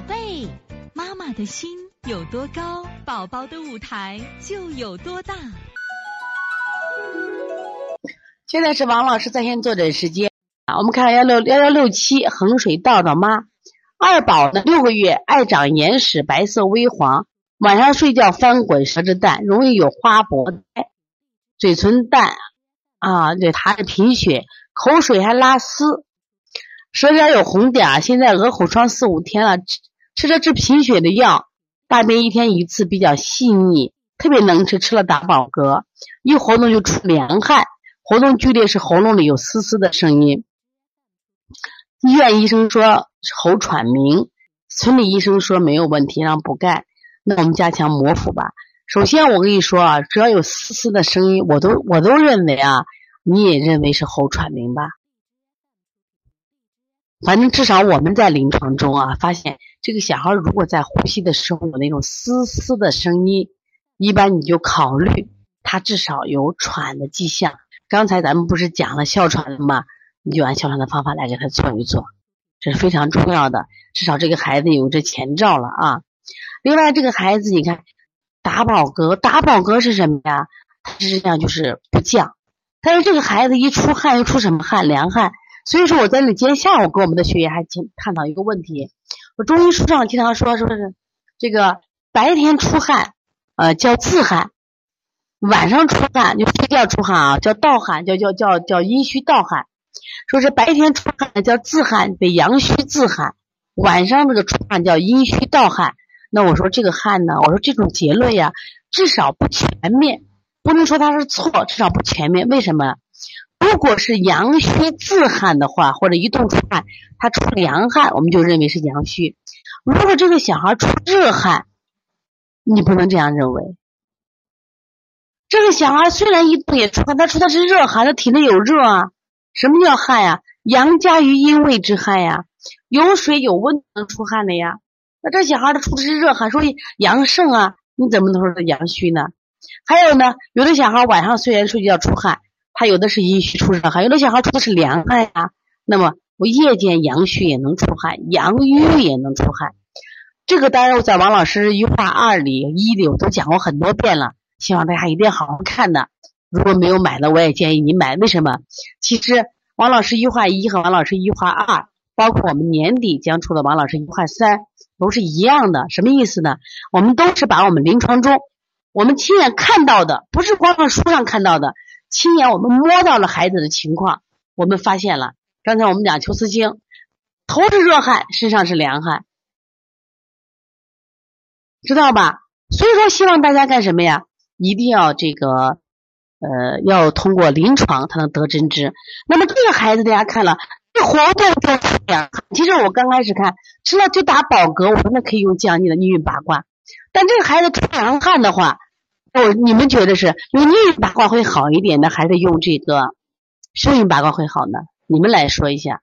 宝贝，妈妈的心有多高，宝宝的舞台就有多大。现在是王老师在线坐诊时间啊，我们看幺六幺幺六七衡水道道妈，二宝呢六个月，爱长眼屎，白色微黄，晚上睡觉翻滚，舌质淡，容易有花薄呆，嘴唇淡啊，对，他是贫血，口水还拉丝。舌尖有红点，现在鹅口疮四五天了，吃着治贫血的药，大便一天一次，比较细腻，特别能吃，吃了打饱嗝，一活动就出凉汗，活动剧烈是喉咙里有嘶嘶的声音。医院医生说喉喘鸣，村里医生说没有问题，让补钙。那我们加强膜腹吧。首先我跟你说啊，只要有嘶嘶的声音，我都我都认为啊，你也认为是喉喘鸣吧。反正至少我们在临床中啊，发现这个小孩如果在呼吸的时候有那种嘶嘶的声音，一般你就考虑他至少有喘的迹象。刚才咱们不是讲了哮喘了吗？你就按哮喘的方法来给他做一做，这是非常重要的。至少这个孩子有这前兆了啊。另外，这个孩子你看打饱嗝，打饱嗝是什么呀？实际上就是不降。但是这个孩子一出汗又出什么汗？凉汗。所以说我在那今天下午跟我们的学员还经探讨一个问题，我中医书上经常说说是这个白天出汗，呃叫自汗，晚上出汗就睡觉出汗啊叫盗汗，叫叫叫叫阴虚盗汗，说是白天出汗叫自汗得阳虚自汗，晚上这个出汗叫阴虚盗汗。那我说这个汗呢，我说这种结论呀，至少不全面，不能说它是错，至少不全面。为什么？如果是阳虚自汗的话，或者一动出汗，他出凉汗，我们就认为是阳虚。如果这个小孩出热汗，你不能这样认为。这个小孩虽然一动也出汗，他出的是热汗，他体内有热啊。什么叫汗呀？阳加于阴谓之汗呀。有水有温能出汗的呀。那这小孩他出的是热汗，所以阳盛啊，你怎么能说是阳虚呢？还有呢，有的小孩晚上虽然睡觉出汗。他有的是阴虚出热汗，有的小孩出的是凉汗呀。那么我夜间阳虚也能出汗，阳瘀也能出汗。这个当然我在王老师一话二里一里我都讲过很多遍了，希望大家一定好好看的。如果没有买的，我也建议你买。为什么？其实王老师一话一和王老师一话二，包括我们年底将出的王老师一话三，都是一样的。什么意思呢？我们都是把我们临床中我们亲眼看到的，不是光从书上看到的。亲眼我们摸到了孩子的情况，我们发现了。刚才我们讲秋思经，头是热汗，身上是凉汗，知道吧？所以说，希望大家干什么呀？一定要这个，呃，要通过临床才能得真知。那么这个孩子，大家看了，这活动就出凉汗。其实我刚开始看，吃了就打饱嗝，我说那可以用降逆的逆运八卦。但这个孩子出凉汗的话，哦，你们觉得是用逆运八卦会好一点呢，还是用这个顺运八卦会好呢？你们来说一下。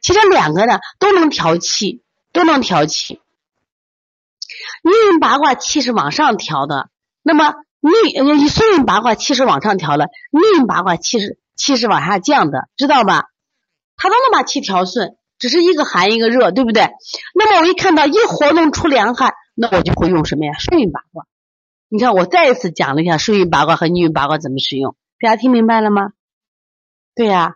其实两个呢都能调气，都能调气。逆运八卦气是往上调的，那么逆呃顺运八卦气是往上调了，逆运八卦气是气是往下降的，知道吧？它都能把气调顺，只是一个寒一个热，对不对？那么我一看到一活动出凉汗，那我就会用什么呀？顺运八卦。你看，我再一次讲了一下顺运八卦和逆运八卦怎么使用，大家听明白了吗？对呀，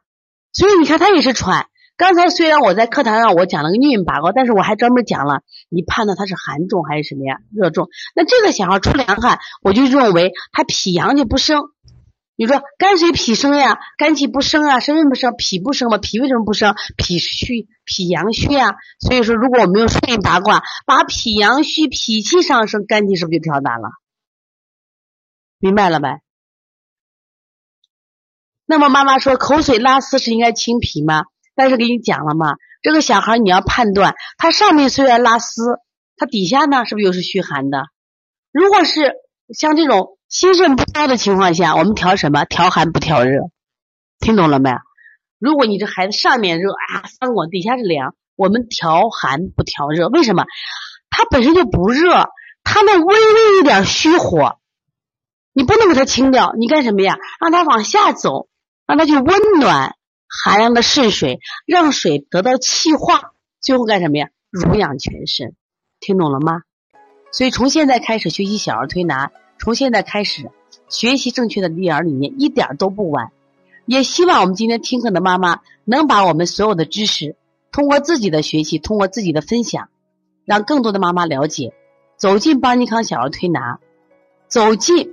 所以你看他也是喘。刚才虽然我在课堂上我讲了个逆运八卦，但是我还专门讲了你判断他是寒重还是什么呀？热重。那这个小孩出凉汗，我就认为他脾阳就不生。你说肝水脾生呀，肝气不生啊，什么不生？脾不生嘛？脾为什么不生？脾虚，脾阳虚啊。所以说，如果我们用顺运八卦，把脾阳虚、脾气上升，肝气是不是就调达了？明白了没？那么妈妈说口水拉丝是应该清脾吗？但是给你讲了嘛，这个小孩你要判断，他上面虽然拉丝，他底下呢是不是又是虚寒的？如果是像这种心肾不交的情况下，我们调什么？调寒不调热，听懂了没？如果你这孩子上面热啊翻滚，底下是凉，我们调寒不调热，为什么？他本身就不热，他那微微一点虚火。你不能给他清掉，你干什么呀？让他往下走，让他去温暖寒凉的肾水，让水得到气化，最后干什么呀？濡养全身。听懂了吗？所以从现在开始学习小儿推拿，从现在开始学习正确的育儿理念，一点都不晚。也希望我们今天听课的妈妈能把我们所有的知识，通过自己的学习，通过自己的分享，让更多的妈妈了解，走进邦尼康小儿推拿，走进